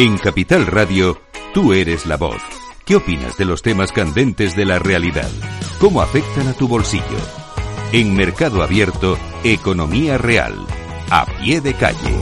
En Capital Radio, tú eres la voz. ¿Qué opinas de los temas candentes de la realidad? ¿Cómo afectan a tu bolsillo? En Mercado Abierto, Economía Real. A pie de calle.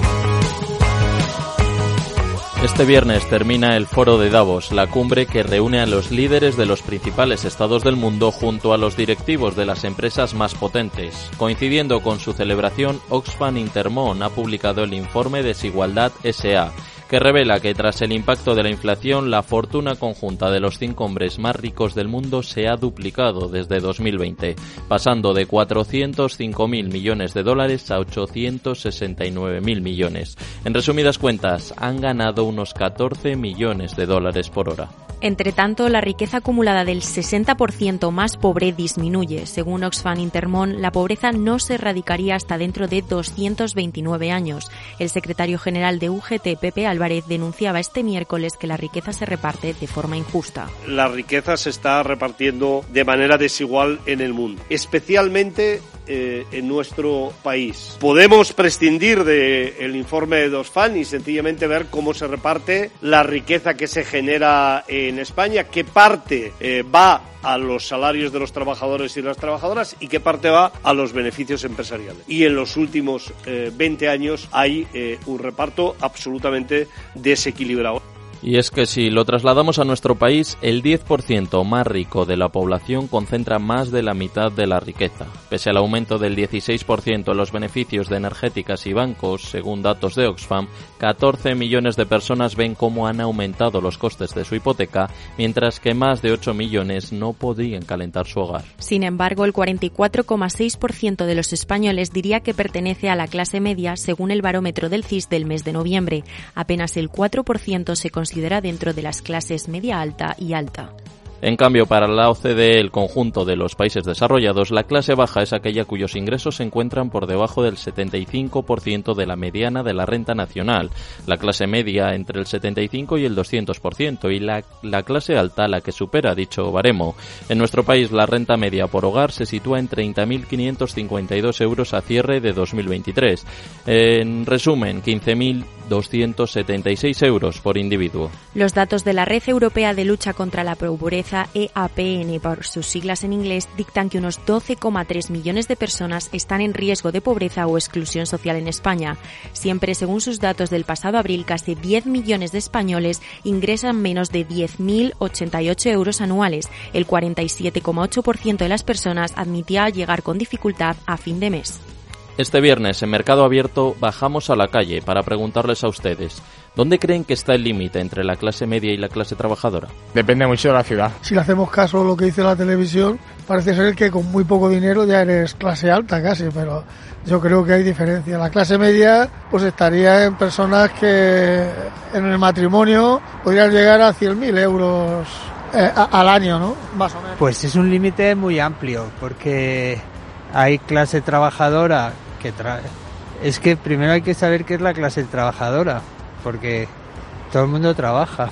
Este viernes termina el Foro de Davos, la cumbre que reúne a los líderes de los principales estados del mundo junto a los directivos de las empresas más potentes. Coincidiendo con su celebración, Oxfam Intermón ha publicado el informe Desigualdad SA que revela que tras el impacto de la inflación, la fortuna conjunta de los cinco hombres más ricos del mundo se ha duplicado desde 2020, pasando de 405.000 millones de dólares a 869.000 millones. En resumidas cuentas, han ganado unos 14 millones de dólares por hora. Entre tanto, la riqueza acumulada del 60% más pobre disminuye. Según Oxfam Intermón, la pobreza no se erradicaría hasta dentro de 229 años. El secretario general de UGT, Pepe Álvarez, denunciaba este miércoles que la riqueza se reparte de forma injusta. La riqueza se está repartiendo de manera desigual en el mundo, especialmente eh, en nuestro país. Podemos prescindir del informe de Oxfam y sencillamente ver cómo se reparte la riqueza que se genera en España, qué parte eh, va a los salarios de los trabajadores y las trabajadoras y qué parte va a los beneficios empresariales. Y en los últimos 20 eh, años hay un reparto absolutamente desequilibrado. Y es que si lo trasladamos a nuestro país, el 10% más rico de la población concentra más de la mitad de la riqueza. Pese al aumento del 16% en los beneficios de energéticas y bancos, según datos de Oxfam, 14 millones de personas ven cómo han aumentado los costes de su hipoteca, mientras que más de 8 millones no podrían calentar su hogar. Sin embargo, el 44,6% de los españoles diría que pertenece a la clase media, según el barómetro del CIS del mes de noviembre. Apenas el 4% se considera dentro de las clases media alta y alta. En cambio, para la OCDE, el conjunto de los países desarrollados, la clase baja es aquella cuyos ingresos se encuentran por debajo del 75% de la mediana de la renta nacional, la clase media entre el 75 y el 200% y la, la clase alta la que supera dicho baremo. En nuestro país, la renta media por hogar se sitúa en 30.552 euros a cierre de 2023. En resumen, 15.276 euros por individuo. Los datos de la Red Europea de Lucha contra la Pobreza EAPN por sus siglas en inglés dictan que unos 12,3 millones de personas están en riesgo de pobreza o exclusión social en España. Siempre según sus datos del pasado abril, casi 10 millones de españoles ingresan menos de 10.088 euros anuales. El 47,8% de las personas admitía llegar con dificultad a fin de mes. Este viernes en Mercado Abierto bajamos a la calle para preguntarles a ustedes, ¿dónde creen que está el límite entre la clase media y la clase trabajadora? Depende mucho de la ciudad. Si le hacemos caso a lo que dice la televisión, parece ser que con muy poco dinero ya eres clase alta casi, pero yo creo que hay diferencia. La clase media pues estaría en personas que en el matrimonio podrían llegar a 100.000 euros eh, al año, ¿no? Más o menos. Pues es un límite muy amplio, porque hay clase trabajadora que trae. Es que primero hay que saber qué es la clase trabajadora, porque todo el mundo trabaja.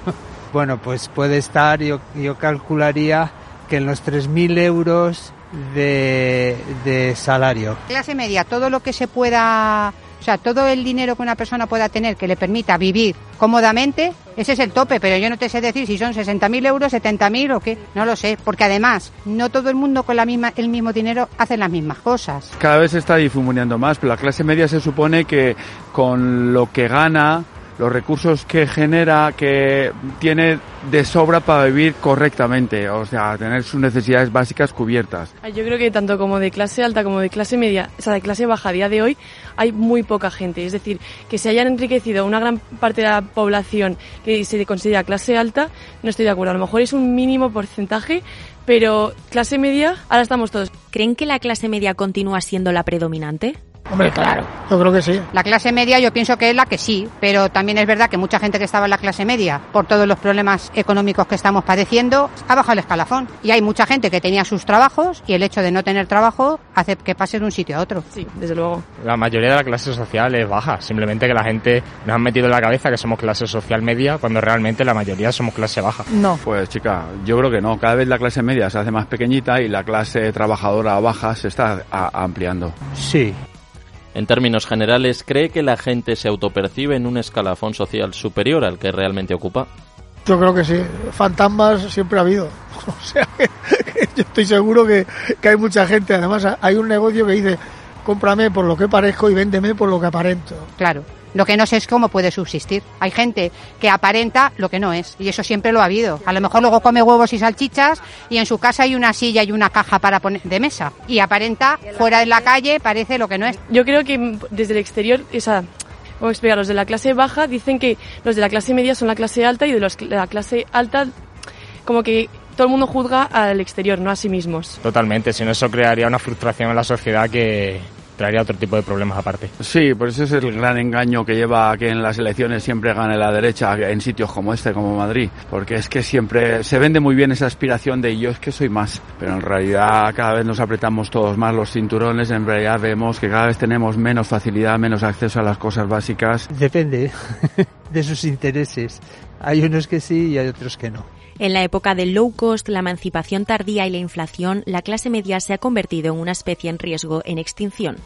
bueno, pues puede estar, yo, yo calcularía que en los 3.000 euros de, de salario. Clase media, todo lo que se pueda o sea, todo el dinero que una persona pueda tener que le permita vivir cómodamente, ese es el tope, pero yo no te sé decir si son 60.000 euros, 70.000 o qué, no lo sé, porque además no todo el mundo con la misma, el mismo dinero hace las mismas cosas. Cada vez se está difuminando más, pero la clase media se supone que con lo que gana los recursos que genera, que tiene de sobra para vivir correctamente, o sea, tener sus necesidades básicas cubiertas. Yo creo que tanto como de clase alta como de clase media, o sea, de clase baja a día de hoy, hay muy poca gente. Es decir, que se hayan enriquecido una gran parte de la población que se considera clase alta, no estoy de acuerdo. A lo mejor es un mínimo porcentaje, pero clase media, ahora estamos todos. ¿Creen que la clase media continúa siendo la predominante? Hombre, claro, yo creo que sí. La clase media yo pienso que es la que sí, pero también es verdad que mucha gente que estaba en la clase media, por todos los problemas económicos que estamos padeciendo, ha bajado el escalafón. Y hay mucha gente que tenía sus trabajos y el hecho de no tener trabajo hace que pase de un sitio a otro. Sí, desde luego. La mayoría de la clase social es baja, simplemente que la gente nos ha metido en la cabeza que somos clase social media cuando realmente la mayoría somos clase baja. No. Pues chica, yo creo que no, cada vez la clase media se hace más pequeñita y la clase trabajadora baja se está ampliando. Sí, En términos generales, ¿cree que la gente se autopercibe en un escalafón social superior al que realmente ocupa? Yo creo que sí. Fantasmas siempre ha habido. O sea, yo estoy seguro que, que hay mucha gente. Además, hay un negocio que dice, cómprame por lo que parezco y véndeme por lo que aparento. Claro. Lo que no sé es cómo puede subsistir. Hay gente que aparenta lo que no es, y eso siempre lo ha habido. A lo mejor luego come huevos y salchichas y en su casa hay una silla y una caja para poner de mesa. Y aparenta fuera de la calle parece lo que no es. Yo creo que desde el exterior, esa, ¿cómo explicar? Los de la clase baja dicen que los de la clase media son la clase alta y de los de la clase alta como que todo el mundo juzga al exterior, no a sí mismos. Totalmente, si no eso crearía una frustración en la sociedad que, traería otro tipo de problemas aparte. Sí, por eso es el gran engaño que lleva a que en las elecciones siempre gane la derecha en sitios como este, como Madrid, porque es que siempre se vende muy bien esa aspiración de yo es que soy más, pero en realidad cada vez nos apretamos todos más los cinturones, en realidad vemos que cada vez tenemos menos facilidad, menos acceso a las cosas básicas. Depende de sus intereses. Hay unos que sí y hay otros que no. En la época del low cost, la emancipación tardía y la inflación, la clase media se ha convertido en una especie en riesgo en extinción.